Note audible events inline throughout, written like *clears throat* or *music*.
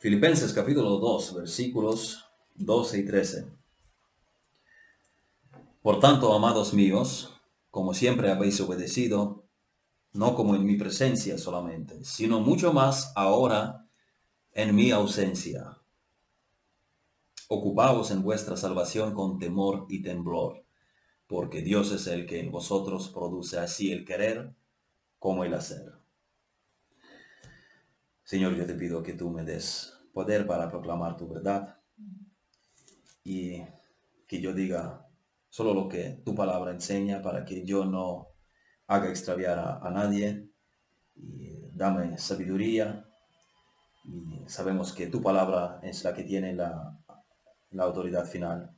Filipenses capítulo 2, versículos 12 y 13. Por tanto, amados míos, como siempre habéis obedecido, no como en mi presencia solamente, sino mucho más ahora en mi ausencia. Ocupaos en vuestra salvación con temor y temblor, porque Dios es el que en vosotros produce así el querer como el hacer. Señor, yo te pido que tú me des poder para proclamar tu verdad y que yo diga solo lo que tu palabra enseña para que yo no haga extraviar a, nadie. Y dame sabiduría. Y sabemos que tu palabra es la que tiene la, la autoridad final.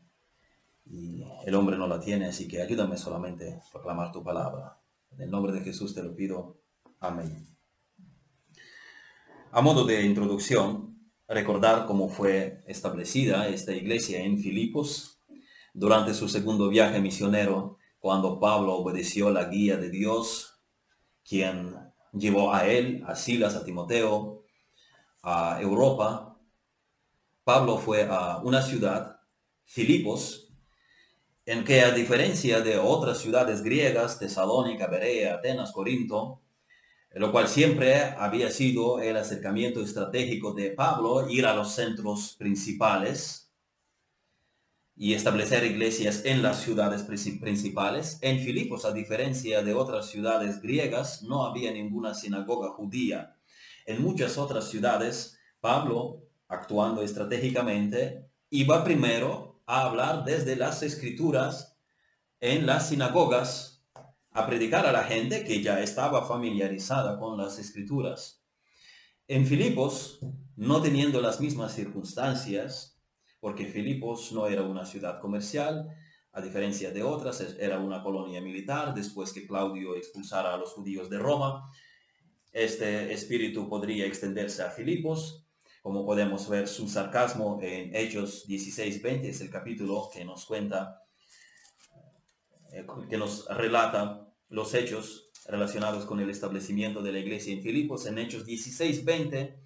Y el hombre no la tiene, así que ayúdame solamente a proclamar tu palabra. En el nombre de Jesús te lo pido. Amén. A modo de introducción, recordar cómo fue establecida esta iglesia en Filipos durante su segundo viaje misionero, cuando Pablo obedeció la guía de Dios, quien llevó a él, a Silas, a Timoteo, a Europa. Pablo fue a una ciudad, Filipos, en que a diferencia de otras ciudades griegas, Tesalónica, Berea, Atenas, Corinto, lo cual siempre había sido el acercamiento estratégico de Pablo, ir a los centros principales y establecer iglesias en las ciudades principales. En Filipos, a diferencia de otras ciudades griegas, no había ninguna sinagoga judía. En muchas otras ciudades, Pablo, actuando estratégicamente, iba primero a hablar desde las escrituras en las sinagogas a predicar a la gente que ya estaba familiarizada con las escrituras. En Filipos, no teniendo las mismas circunstancias, porque Filipos no era una ciudad comercial, a diferencia de otras, era una colonia militar, después que Claudio expulsara a los judíos de Roma. Este espíritu podría extenderse a Filipos, como podemos ver su sarcasmo en Hechos 16-20, es el capítulo que nos cuenta eh, que nos relata los hechos relacionados con el establecimiento de la iglesia en Filipos. En Hechos 16, 20, eh,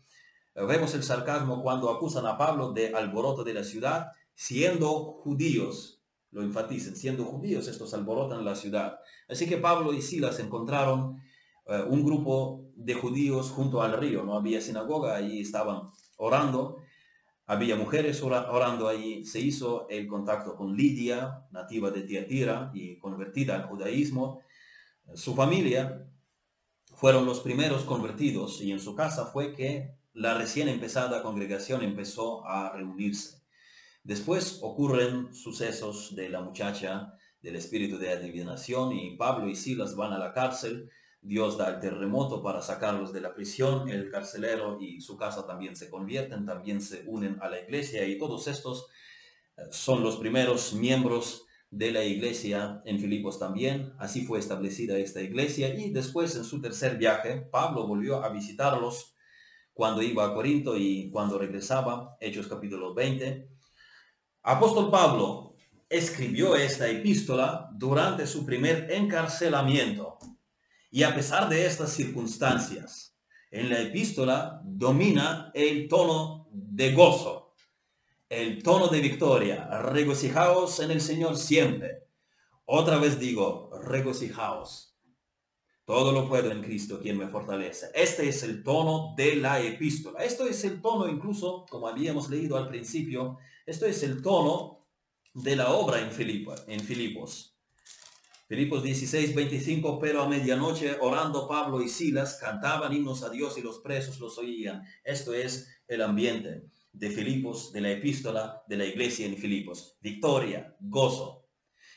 vemos el sarcasmo cuando acusan a Pablo de alboroto de la ciudad, siendo judíos. Lo enfatizan, siendo judíos, estos alborotan la ciudad. Así que Pablo y Silas encontraron eh, un grupo de judíos junto al río. No había sinagoga, allí estaban orando había mujeres orando allí, se hizo el contacto con Lidia, nativa de Tiatira y convertida al judaísmo. Su familia fueron los primeros convertidos y en su casa fue que la recién empezada congregación empezó a reunirse. Después ocurren sucesos de la muchacha del espíritu de adivinación y Pablo y Silas van a la cárcel Dios da el terremoto para sacarlos de la prisión, el carcelero y su casa también se convierten, también se unen a la iglesia y todos estos eh, son los primeros miembros de la iglesia en Filipos también. Así fue establecida esta iglesia y después en su tercer viaje Pablo volvió a visitarlos cuando iba a Corinto y cuando regresaba, Hechos capítulo 20. Apóstol Pablo escribió esta epístola durante su primer encarcelamiento y a pesar de estas circunstancias, en la epístola domina el tono de gozo, el tono de victoria. Regocijaos en el Señor siempre. Otra vez digo, regocijaos. Todo lo puedo en Cristo, quien me fortalece. Este es el tono de la epístola. Esto es el tono, incluso, como habíamos leído al principio, esto es el tono de la obra en, en Filipos. Filipos 16, 25, pero a medianoche orando Pablo y Silas cantaban himnos a Dios y los presos los oían. Esto es el ambiente de Filipos, de la epístola de la iglesia en Filipos. Victoria, gozo.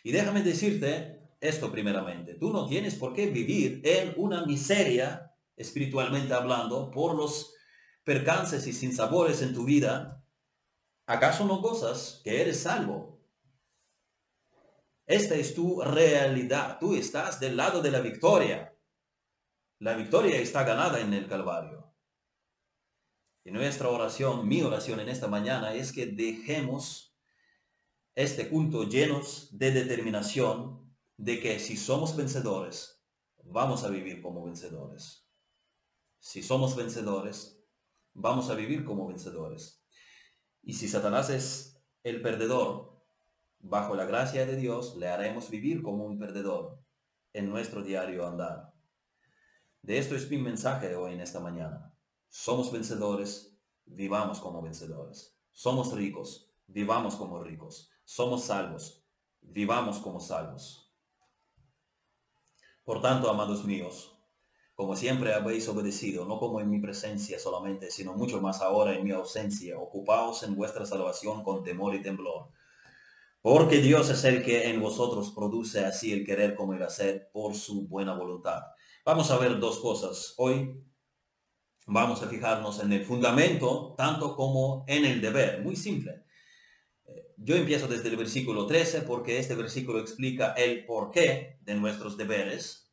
Y déjame decirte esto primeramente. Tú no tienes por qué vivir en una miseria, espiritualmente hablando, por los percances y sinsabores en tu vida. ¿Acaso no gozas que eres salvo? Esta es tu realidad. Tú estás del lado de la victoria. La victoria está ganada en el Calvario. Y nuestra oración, mi oración en esta mañana es que dejemos este culto llenos de determinación de que si somos vencedores, vamos a vivir como vencedores. Si somos vencedores, vamos a vivir como vencedores. Y si Satanás es el perdedor, bajo la gracia de Dios le haremos vivir como un perdedor en nuestro diario andar. De esto es mi mensaje hoy en esta mañana. Somos vencedores, vivamos como vencedores. Somos ricos, vivamos como ricos. Somos salvos, vivamos como salvos. Por tanto, amados míos, como siempre habéis obedecido, no como en mi presencia solamente, sino mucho más ahora en mi ausencia, ocupaos en vuestra salvación con temor y temblor. Porque Dios es el que en vosotros produce así el querer como el hacer por su buena voluntad. Vamos a ver dos cosas. Hoy vamos a fijarnos en el fundamento tanto como en el deber. Muy simple. Yo empiezo desde el versículo 13 porque este versículo explica el porqué de nuestros deberes.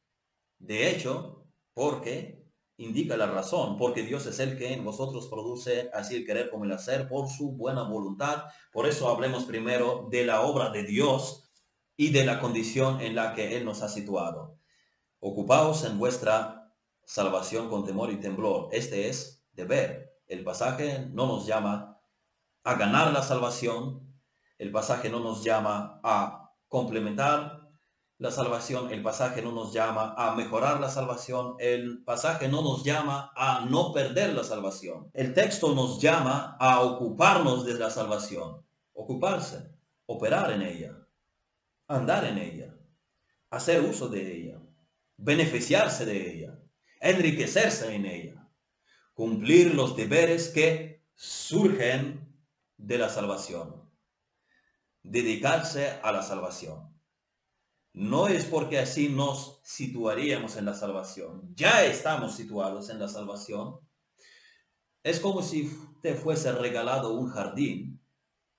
De hecho, porque indica la razón, porque Dios es el que en vosotros produce así el querer como el hacer por su buena voluntad. Por eso hablemos primero de la obra de Dios y de la condición en la que Él nos ha situado. Ocupaos en vuestra salvación con temor y temblor. Este es deber. El pasaje no nos llama a ganar la salvación, el pasaje no nos llama a complementar la salvación, el pasaje no nos llama a mejorar la salvación, el pasaje no nos llama a no perder la salvación. El texto nos llama a ocuparnos de la salvación, ocuparse, operar en ella, andar en ella, hacer uso de ella, beneficiarse de ella, enriquecerse en ella, cumplir los deberes que surgen de la salvación dedicarse a la salvación. No es porque así nos situaríamos en la salvación. Ya estamos situados en la salvación. Es como si te fuese regalado un jardín.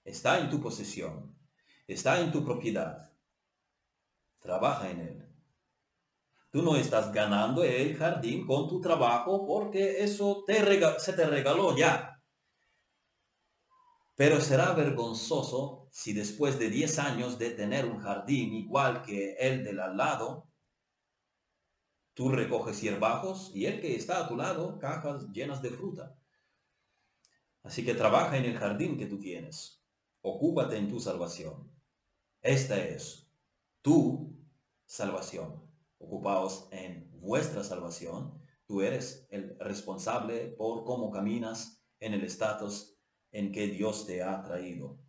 Está en tu posesión. Está en tu propiedad. Trabaja en él. Tú no estás ganando el jardín con tu trabajo porque eso te se te regaló ya. Pero será vergonzoso si después de 10 años de tener un jardín igual que el del al lado, tú recoges hierbajos y el que está a tu lado, cajas llenas de fruta. Así que trabaja en el jardín que tú tienes. Ocúpate en tu salvación. Esta es tu salvación. Ocupaos en vuestra salvación. Tú eres el responsable por cómo caminas en el estatus en que Dios te ha traído.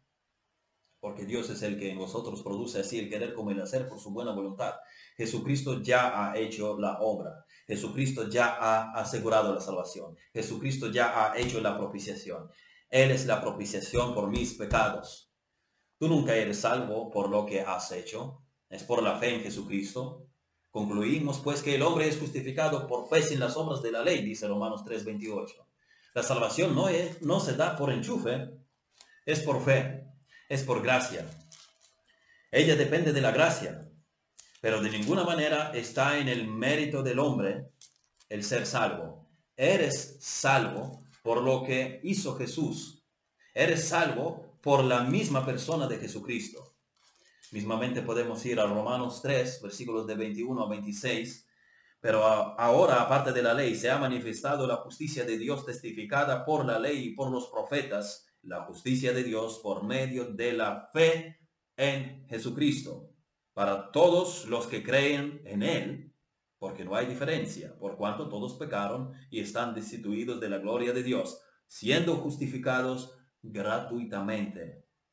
Porque Dios es el que en vosotros produce así el querer como el hacer por su buena voluntad. Jesucristo ya ha hecho la obra. Jesucristo ya ha asegurado la salvación. Jesucristo ya ha hecho la propiciación. Él es la propiciación por mis pecados. Tú nunca eres salvo por lo que has hecho. Es por la fe en Jesucristo. Concluimos pues que el hombre es justificado por fe sin las obras de la ley, dice Romanos 3:28. La salvación no, es, no se da por enchufe, es por fe, es por gracia. Ella depende de la gracia, pero de ninguna manera está en el mérito del hombre el ser salvo. Eres salvo por lo que hizo Jesús. Eres salvo por la misma persona de Jesucristo. Mismamente podemos ir a Romanos 3, versículos de 21 a 26, pero ahora, aparte de la ley, se ha manifestado la justicia de Dios testificada por la ley y por los profetas, la justicia de Dios por medio de la fe en Jesucristo, para todos los que creen en Él, porque no hay diferencia, por cuanto todos pecaron y están destituidos de la gloria de Dios, siendo justificados gratuitamente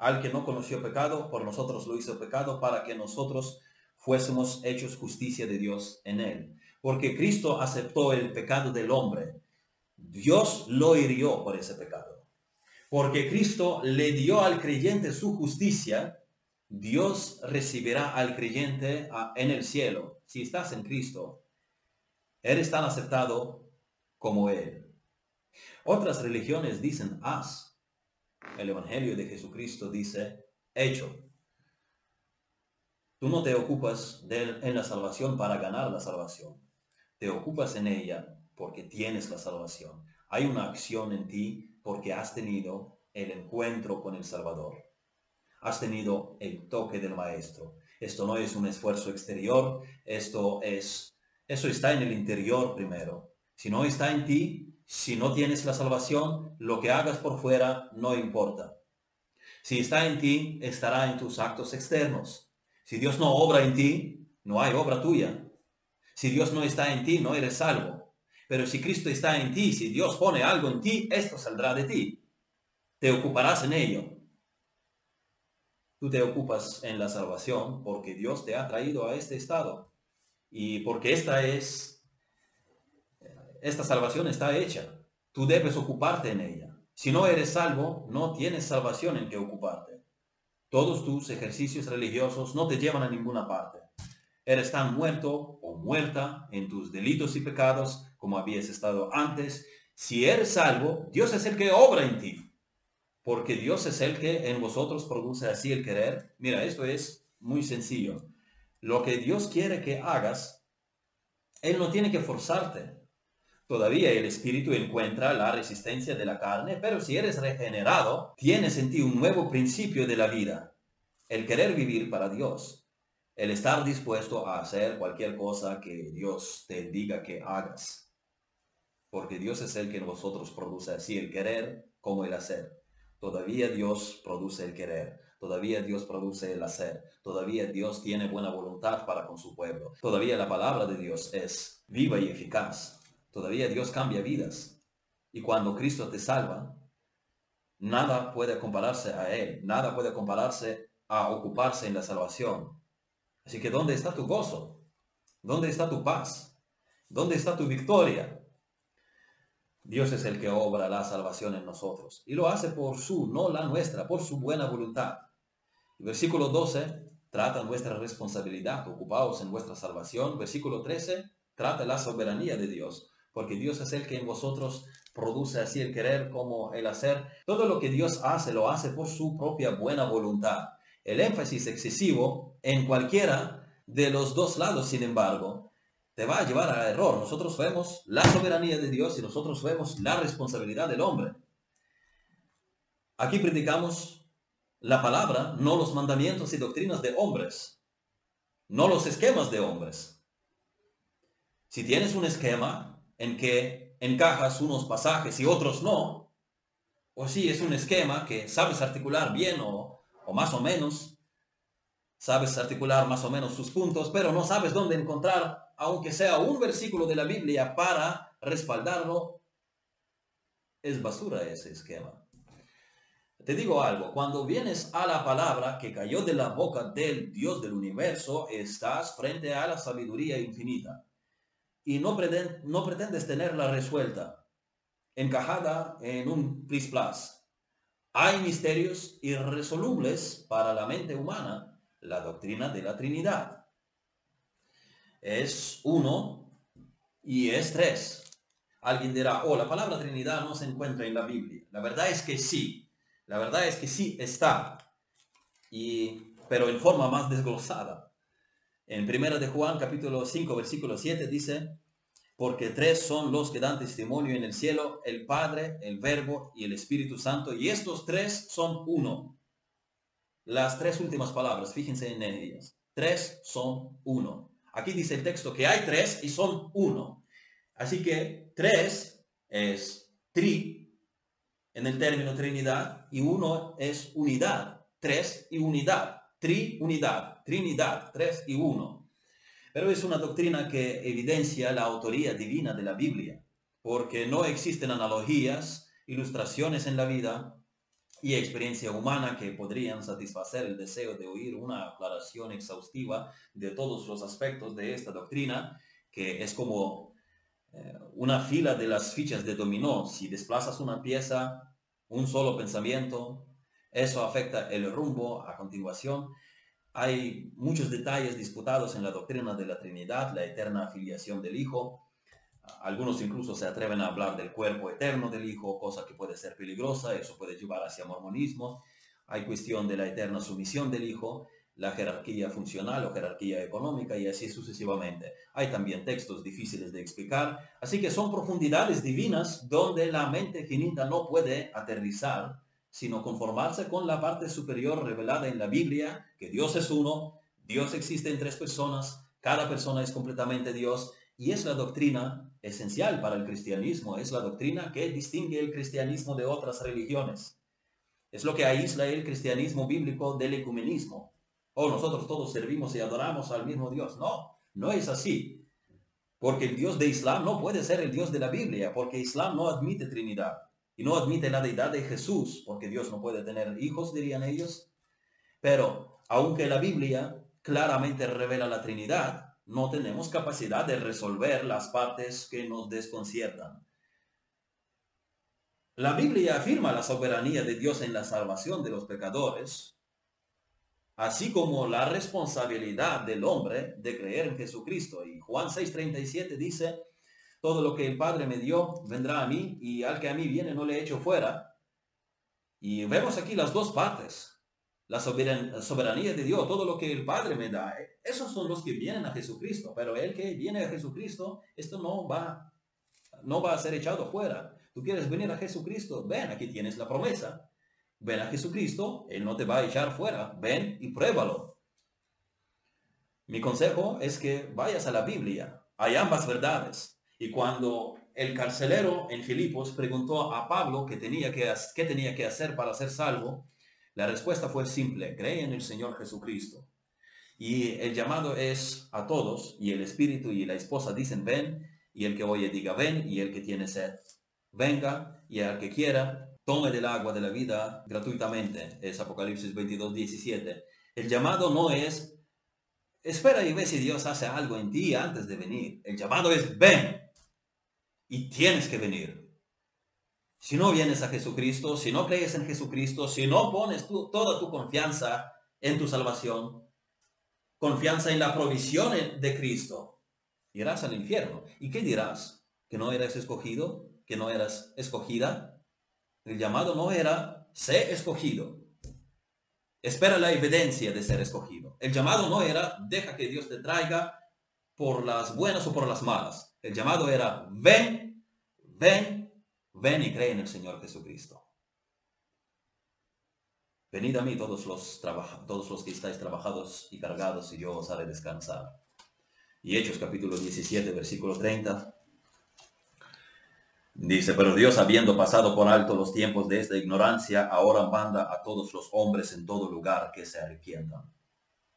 al que no conoció pecado, por nosotros lo hizo pecado para que nosotros fuésemos hechos justicia de Dios en él. Porque Cristo aceptó el pecado del hombre. Dios lo hirió por ese pecado. Porque Cristo le dio al creyente su justicia, Dios recibirá al creyente en el cielo. Si estás en Cristo, eres tan aceptado como Él. Otras religiones dicen haz. El Evangelio de Jesucristo dice hecho. Tú no te ocupas de, en la salvación para ganar la salvación. Te ocupas en ella porque tienes la salvación. Hay una acción en ti porque has tenido el encuentro con el Salvador. Has tenido el toque del Maestro. Esto no es un esfuerzo exterior, esto es, eso está en el interior primero. Si no está en ti, si no tienes la salvación, lo que hagas por fuera no importa. Si está en ti, estará en tus actos externos. Si Dios no obra en ti, no hay obra tuya. Si Dios no está en ti, no eres salvo. Pero si Cristo está en ti, si Dios pone algo en ti, esto saldrá de ti. Te ocuparás en ello. Tú te ocupas en la salvación porque Dios te ha traído a este estado. Y porque esta es, esta salvación está hecha. Tú debes ocuparte en ella. Si no eres salvo, no tienes salvación en que ocuparte. Todos tus ejercicios religiosos no te llevan a ninguna parte. Eres tan muerto o muerta en tus delitos y pecados como habías estado antes. Si eres salvo, Dios es el que obra en ti porque Dios es el que en vosotros produce así el querer. Mira, esto es muy sencillo. Lo que Dios quiere que hagas, Él no tiene que forzarte. Todavía el Espíritu encuentra la resistencia de la carne, pero si eres regenerado, tienes en ti un nuevo principio de la vida, el querer vivir para Dios, el estar dispuesto a hacer cualquier cosa que Dios te diga que hagas. Porque Dios es el que en vosotros produce así el querer como el hacer. Todavía Dios produce el querer, todavía Dios produce el hacer, todavía Dios tiene buena voluntad para con su pueblo, todavía la palabra de Dios es viva y eficaz, todavía Dios cambia vidas. Y cuando Cristo te salva, nada puede compararse a Él, nada puede compararse a ocuparse en la salvación. Así que ¿dónde está tu gozo? ¿Dónde está tu paz? ¿Dónde está tu victoria? Dios es el que obra la salvación en nosotros. Y lo hace por su, no la nuestra, por su buena voluntad. El versículo 12 trata nuestra responsabilidad, ocupados en vuestra salvación. Versículo 13 trata la soberanía de Dios, porque Dios es el que en vosotros produce así el querer como el hacer. Todo lo que Dios hace lo hace por su propia buena voluntad. El énfasis excesivo en cualquiera de los dos lados, sin embargo, te va a llevar al error. Nosotros vemos la soberanía de Dios y nosotros vemos la responsabilidad del hombre. Aquí predicamos la palabra, no los mandamientos y doctrinas de hombres, no los esquemas de hombres. Si tienes un esquema en que encajas unos pasajes y otros no, o si es un esquema que sabes articular bien o, o más o menos, sabes articular más o menos sus puntos, pero no sabes dónde encontrar aunque sea un versículo de la Biblia para respaldarlo, es basura ese esquema. Te digo algo, cuando vienes a la palabra que cayó de la boca del Dios del universo, estás frente a la sabiduría infinita. Y no, no pretendes tenerla resuelta, encajada en un plis plas. Hay misterios irresolubles para la mente humana, la doctrina de la Trinidad es uno y es tres. Alguien dirá, oh, la palabra Trinidad no se encuentra en la Biblia. La verdad es que sí. La verdad es que sí está. Y, pero en forma más desglosada. En primera de Juan capítulo 5 versículo 7 dice, porque tres son los que dan testimonio en el cielo, el Padre, el Verbo y el Espíritu Santo, y estos tres son uno. Las tres últimas palabras, fíjense en ellas. Tres son uno. Aquí dice el texto que hay tres y son uno. Así que tres es tri en el término Trinidad y uno es unidad. Tres y unidad. Tri, unidad. Trinidad. Tres y uno. Pero es una doctrina que evidencia la autoría divina de la Biblia, porque no existen analogías, ilustraciones en la vida y experiencia humana que podrían satisfacer el deseo de oír una aclaración exhaustiva de todos los aspectos de esta doctrina, que es como eh, una fila de las fichas de dominó. Si desplazas una pieza, un solo pensamiento, eso afecta el rumbo a continuación. Hay muchos detalles disputados en la doctrina de la Trinidad, la eterna afiliación del Hijo, Algunos incluso se atreven a hablar del cuerpo eterno del Hijo, cosa que puede ser peligrosa, eso puede llevar hacia mormonismo. Hay cuestión de la eterna sumisión del Hijo, la jerarquía funcional o jerarquía económica y así sucesivamente. Hay también textos difíciles de explicar, así que son profundidades divinas donde la mente finita no puede aterrizar, sino conformarse con la parte superior revelada en la Biblia, que Dios es uno, Dios existe en tres personas, cada persona es completamente Dios y es la doctrina esencial para el cristianismo, es la doctrina que distingue el cristianismo de otras religiones. Es lo que aísla el cristianismo bíblico del ecumenismo. O oh, nosotros todos servimos y adoramos al mismo Dios. No, no es así. Porque el Dios de Islam no puede ser el Dios de la Biblia, porque Islam no admite Trinidad. Y no admite la deidad de Jesús, porque Dios no puede tener hijos, dirían ellos. Pero, aunque la Biblia claramente revela la Trinidad, no tenemos capacidad de resolver las partes que nos desconciertan. La Biblia afirma la soberanía de Dios en la salvación de los pecadores, así como la responsabilidad del hombre de creer en Jesucristo. Y Juan 6:37 dice, todo lo que el Padre me dio vendrá a mí, y al que a mí viene no le echo fuera. Y vemos aquí las dos partes la soberanía de Dios, todo lo que el Padre me da, eh, esos son los que vienen a Jesucristo, pero el que viene a Jesucristo, esto no va, no va a ser echado fuera. Tú quieres venir a Jesucristo, ven, aquí tienes la promesa. Ven a Jesucristo, Él no te va a echar fuera, ven y pruébalo. Mi consejo es que vayas a la Biblia, hay ambas verdades. Y cuando el carcelero en Filipos preguntó a Pablo qué tenía que, tenía que hacer para ser salvo, la respuesta fue simple, cree en el Señor Jesucristo. Y el llamado es a todos, y el Espíritu y la esposa dicen, ven, y el que oye diga, ven, y el que tiene sed, venga, y al que quiera, tome del agua de la vida gratuitamente. Es Apocalipsis 22, 17. El llamado no es, espera y ve si Dios hace algo en ti antes de venir. El llamado es, ven, y tienes que venir. Si no vienes a Jesucristo, si no crees en Jesucristo, si no pones toda tu confianza en tu salvación, confianza en la provisión de Cristo, irás al infierno. ¿Y qué dirás? ¿Que no eras escogido? ¿Que no eras escogida? El llamado no era, sé escogido. Espera la evidencia de ser escogido. El llamado no era, deja que Dios te traiga por las buenas o por las malas. El llamado era, ven, ven Ven y cree en el Señor Jesucristo. Venid a mí todos los, todos los que estáis trabajados y cargados y yo os haré descansar. Y Hechos capítulo 17, versículo 30. Dice, pero Dios habiendo pasado por alto los tiempos de esta ignorancia, ahora manda a todos los hombres en todo lugar que se arrepientan.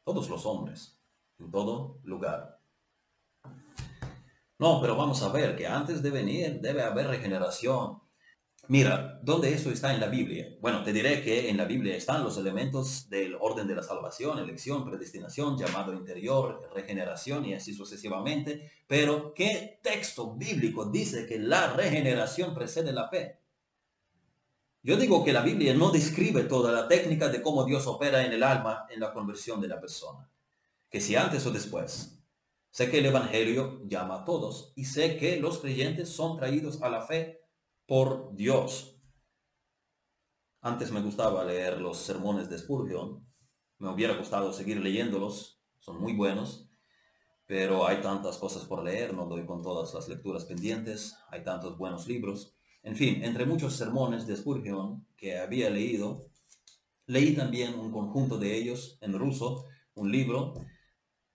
Todos los hombres, en todo lugar. No, pero vamos a ver que antes de venir debe haber regeneración. Mira, ¿dónde eso está en la Biblia? Bueno, te diré que en la Biblia están los elementos del orden de la salvación, elección, predestinación, llamado interior, regeneración y así sucesivamente. Pero, ¿qué texto bíblico dice que la regeneración precede la fe? Yo digo que la Biblia no describe toda la técnica de cómo Dios opera en el alma en la conversión de la persona. Que si antes o después. Sé que el Evangelio llama a todos y sé que los creyentes son traídos a la fe por Dios. Antes me gustaba leer los sermones de Spurgeon. Me hubiera gustado seguir leyéndolos. Son muy buenos. Pero hay tantas cosas por leer. No doy con todas las lecturas pendientes. Hay tantos buenos libros. En fin, entre muchos sermones de Spurgeon que había leído, leí también un conjunto de ellos en ruso, un libro,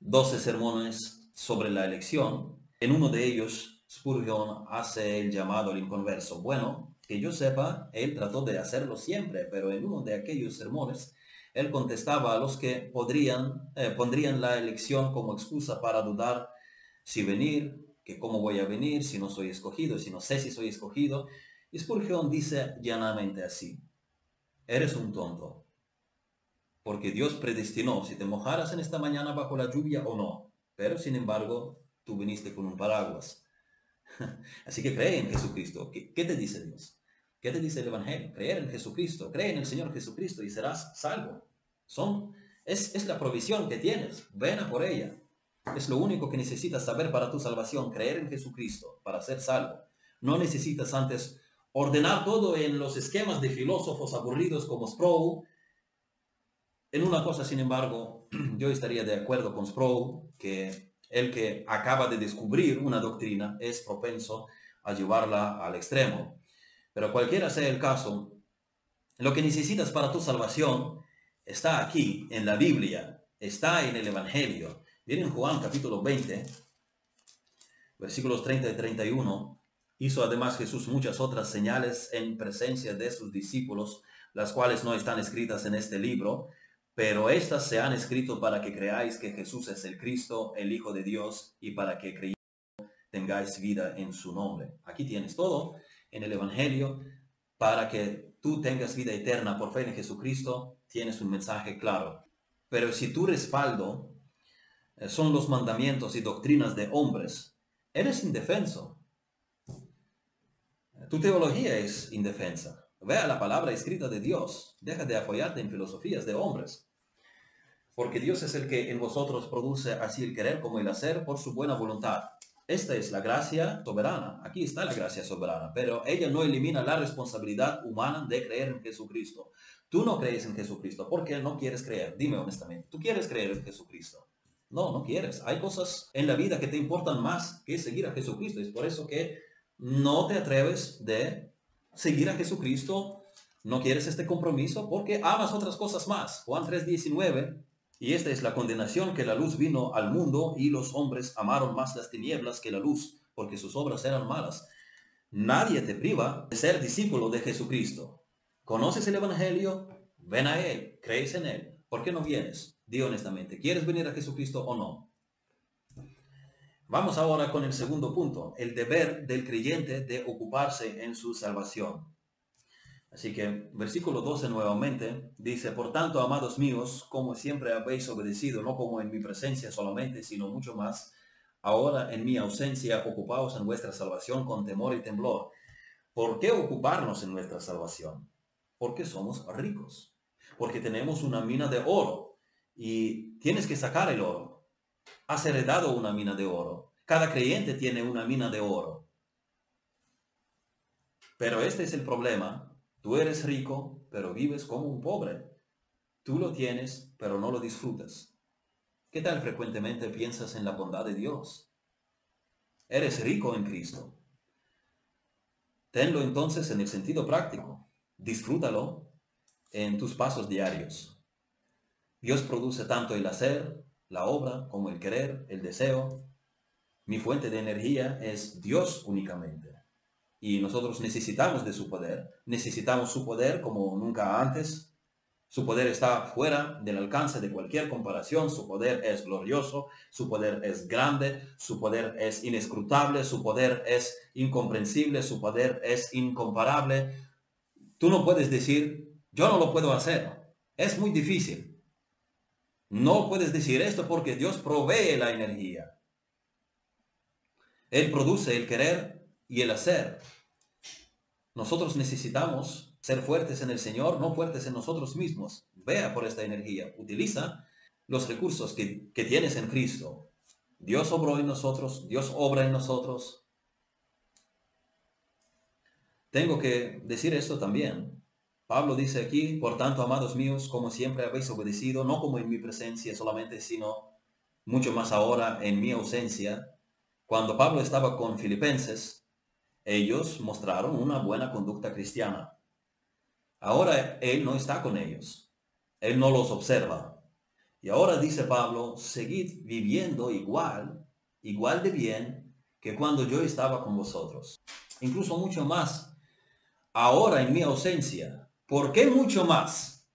12 sermones sobre la elección. En uno de ellos, Spurgeon hace el llamado al inconverso. Bueno, que yo sepa, él trató de hacerlo siempre, pero en uno de aquellos sermones, él contestaba a los que podrían, eh, pondrían la elección como excusa para dudar si venir, que cómo voy a venir, si no soy escogido, si no sé si soy escogido. Y Spurgeon dice llanamente así, eres un tonto, porque Dios predestinó si te mojaras en esta mañana bajo la lluvia o no. Pero sin embargo, tú viniste con un paraguas. *laughs* Así que cree en Jesucristo. ¿Qué, te dice Dios? ¿Qué te dice el Evangelio? Creer en Jesucristo. Cree en el Señor Jesucristo y serás salvo. Son, es, es la provisión que tienes. Ven a por ella. Es lo único que necesitas saber para tu salvación, creer en Jesucristo para ser salvo. No necesitas antes ordenar todo en los esquemas de filósofos aburridos como Sproul. En una cosa, sin embargo, *clears throat* yo estaría de acuerdo con Sproul, que el que acaba de descubrir una doctrina es propenso a llevarla al extremo. Pero cualquiera sea el caso, lo que necesitas para tu salvación está aquí, en la Biblia, está en el Evangelio. Viene en Juan capítulo 20, versículos 30 y 31. Hizo además Jesús muchas otras señales en presencia de sus discípulos, las cuales no están escritas en este libro, pero estas se han escrito para que creáis que Jesús es el Cristo, el Hijo de Dios, y para que creyendo tengáis vida en su nombre. Aquí tienes todo en el Evangelio para que tú tengas vida eterna por fe en Jesucristo, tienes un mensaje claro. Pero si tu respaldo eh, son los mandamientos y doctrinas de hombres, eres indefenso. Tu teología es indefensa. Vea la palabra escrita de Dios. Deja de apoyarte en filosofías de hombres. Porque Dios es el que en vosotros produce así el querer como el hacer por su buena voluntad. Esta es la gracia soberana. Aquí está la gracia soberana, pero ella no elimina la responsabilidad humana de creer en Jesucristo. Tú no crees en Jesucristo porque no quieres creer. Dime honestamente, ¿tú quieres creer en Jesucristo? No, no quieres. Hay cosas en la vida que te importan más que seguir a Jesucristo. Es por eso que no te atreves de seguir a Jesucristo. No quieres este compromiso porque amas otras cosas más. Juan 3:19 y esta es la condenación que la luz vino al mundo y los hombres amaron más las tinieblas que la luz, porque sus obras eran malas. Nadie te priva de ser discípulo de Jesucristo. ¿Conoces el Evangelio? Ven a Él, crees en Él. ¿Por qué no vienes? Di honestamente, ¿quieres venir a Jesucristo o no? Vamos ahora con el segundo punto, el deber del creyente de ocuparse en su salvación. Así que versículo 12 nuevamente dice, por tanto, amados míos, como siempre habéis obedecido, no como en mi presencia solamente, sino mucho más, ahora en mi ausencia, ocupaos en vuestra salvación con temor y temblor. ¿Por qué ocuparnos en nuestra salvación? Porque somos ricos, porque tenemos una mina de oro y tienes que sacar el oro. Has heredado una mina de oro. Cada creyente tiene una mina de oro. Pero este es el problema Tú eres rico, pero vives como un pobre. Tú lo tienes, pero no lo disfrutas. ¿Qué tal frecuentemente piensas en la bondad de Dios? Eres rico en Cristo. Tenlo entonces en el sentido práctico. Disfrútalo en tus pasos diarios. Dios produce tanto el hacer, la obra, como el querer, el deseo. Mi fuente de energía es Dios únicamente y nosotros necesitamos de su poder, necesitamos su poder como nunca antes. Su poder está fuera del alcance de cualquier comparación, su poder es glorioso, su poder es grande, su poder es inescrutable, su poder es incomprensible, su poder es incomparable. Tú no puedes decir, yo no lo puedo hacer, es muy difícil. No puedes decir esto porque Dios provee la energía. Él produce el querer y el hacer. Nosotros necesitamos ser fuertes en el Señor, no fuertes en nosotros mismos. Vea por esta energía, utiliza los recursos que, que tienes en Cristo. Dios obró en nosotros, Dios obra en nosotros. Tengo que decir esto también. Pablo dice aquí, por tanto, amados míos, como siempre habéis obedecido, no como en mi presencia solamente, sino mucho más ahora en mi ausencia. Cuando Pablo estaba con filipenses, ellos mostraron una buena conducta cristiana. Ahora Él no está con ellos. Él no los observa. Y ahora dice Pablo, seguid viviendo igual, igual de bien que cuando yo estaba con vosotros. Incluso mucho más. Ahora en mi ausencia. ¿Por qué mucho más?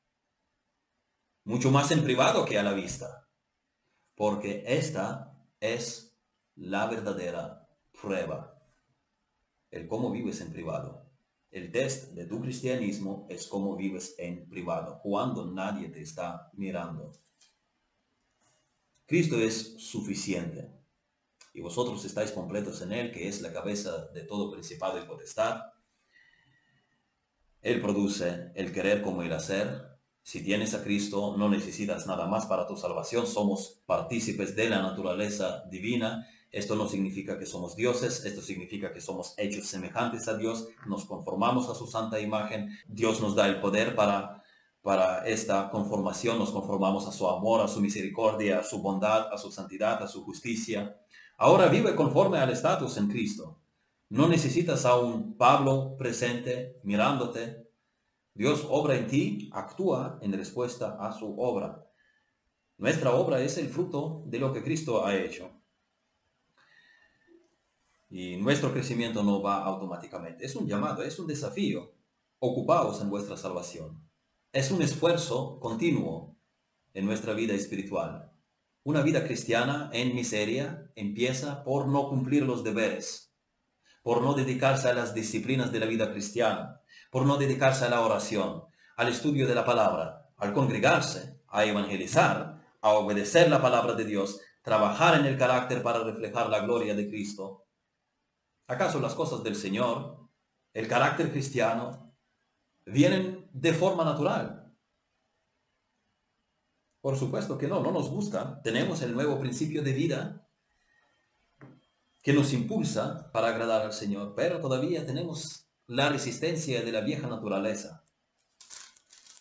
Mucho más en privado que a la vista. Porque esta es la verdadera prueba el cómo vives en privado. El test de tu cristianismo es cómo vives en privado, cuando nadie te está mirando. Cristo es suficiente y vosotros estáis completos en Él, que es la cabeza de todo principado y potestad. Él produce el querer como el hacer. Si tienes a Cristo, no necesitas nada más para tu salvación. Somos partícipes de la naturaleza divina. Esto no significa que somos dioses, esto significa que somos hechos semejantes a Dios, nos conformamos a su santa imagen. Dios nos da el poder para, para esta conformación, nos conformamos a su amor, a su misericordia, a su bondad, a su santidad, a su justicia. Ahora vive conforme al estatus en Cristo. No necesitas a un Pablo presente mirándote, Dios obra en ti, actúa en respuesta a su obra. Nuestra obra es el fruto de lo que Cristo ha hecho. Y nuestro crecimiento no va automáticamente. Es un llamado, es un desafío. Ocupaos en vuestra salvación. Es un esfuerzo continuo en nuestra vida espiritual. Una vida cristiana en miseria empieza por no cumplir los deberes, por no dedicarse a las disciplinas de la vida cristiana, por no dedicarse a la oración, al estudio de la palabra, al congregarse, a evangelizar, a obedecer la palabra de Dios, trabajar en el carácter para reflejar la gloria de Cristo. ¿Acaso las cosas del Señor, el carácter cristiano, vienen de forma natural? Por supuesto que no, no nos gusta. Tenemos el nuevo principio de vida que nos impulsa para agradar al Señor, pero todavía tenemos la resistencia de la vieja naturaleza.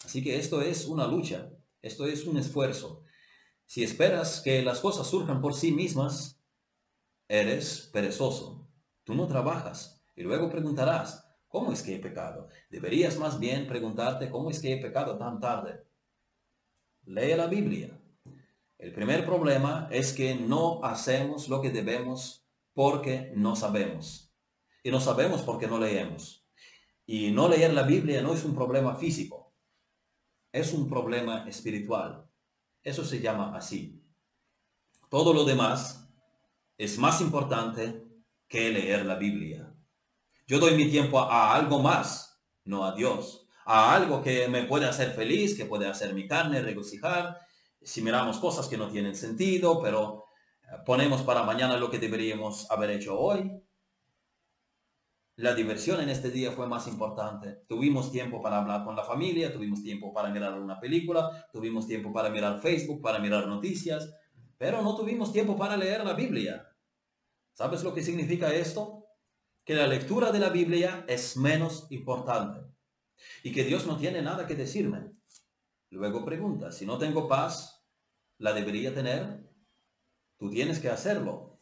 Así que esto es una lucha, esto es un esfuerzo. Si esperas que las cosas surjan por sí mismas, eres perezoso. Tú no trabajas y luego preguntarás, ¿cómo es que he pecado? Deberías más bien preguntarte, ¿cómo es que he pecado tan tarde? Lee la Biblia. El primer problema es que no hacemos lo que debemos porque no sabemos. Y no sabemos porque no leemos. Y no leer la Biblia no es un problema físico, es un problema espiritual. Eso se llama así. Todo lo demás es más importante que leer la Biblia. Yo doy mi tiempo a, algo más, no a Dios, a algo que me puede hacer feliz, que puede hacer mi carne regocijar. Si miramos cosas que no tienen sentido, pero eh, ponemos para mañana lo que deberíamos haber hecho hoy, la diversión en este día fue más importante. Tuvimos tiempo para hablar con la familia, tuvimos tiempo para mirar una película, tuvimos tiempo para mirar Facebook, para mirar noticias, pero no tuvimos tiempo para leer la Biblia. ¿Sabes lo que significa esto? Que la lectura de la Biblia es menos importante y que Dios no tiene nada que decirme. Luego pregunta, si no tengo paz, ¿la debería tener? Tú tienes que hacerlo.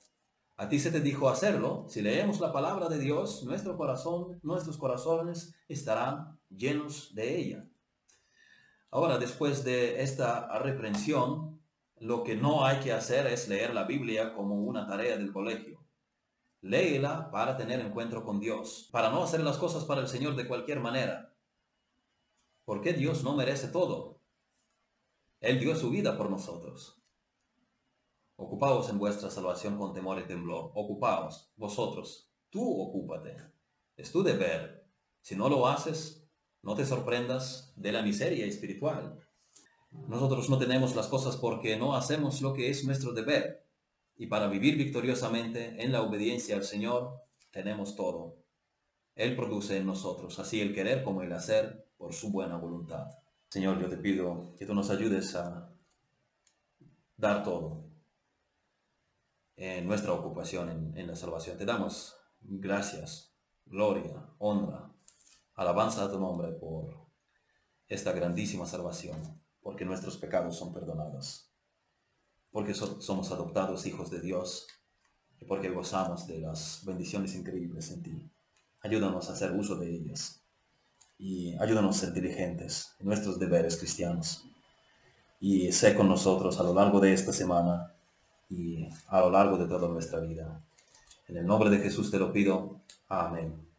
A ti se te dijo hacerlo. Si leemos la palabra de Dios, nuestro corazón, nuestros corazones estarán llenos de ella. Ahora, después de esta reprensión, lo que no hay que hacer es leer la Biblia como una tarea del colegio. Léela para tener encuentro con Dios, para no hacer las cosas para el Señor de cualquier manera. Porque Dios no merece todo. Él dio su vida por nosotros. Ocupaos en vuestra salvación con temor y temblor. Ocupaos, vosotros. Tú ocúpate. Es tu deber. Si no lo haces, no te sorprendas de la miseria espiritual. Nosotros no tenemos las cosas porque no hacemos lo que es nuestro deber. Y para vivir victoriosamente en la obediencia al Señor, tenemos todo. Él produce en nosotros, así el querer como el hacer, por su buena voluntad. Señor, yo te pido que tú nos ayudes a dar todo, en nuestra ocupación en, la salvación. Te damos gracias, gloria, honra, alabanza a tu nombre por esta grandísima salvación, porque nuestros pecados son perdonados, porque somos adoptados hijos de Dios y porque gozamos de las bendiciones increíbles en ti. Ayúdanos a hacer uso de ellas y ayúdanos a ser diligentes en nuestros deberes cristianos. Y sé con nosotros a lo largo de esta semana y a lo largo de toda nuestra vida. En el nombre de Jesús te lo pido. Amén.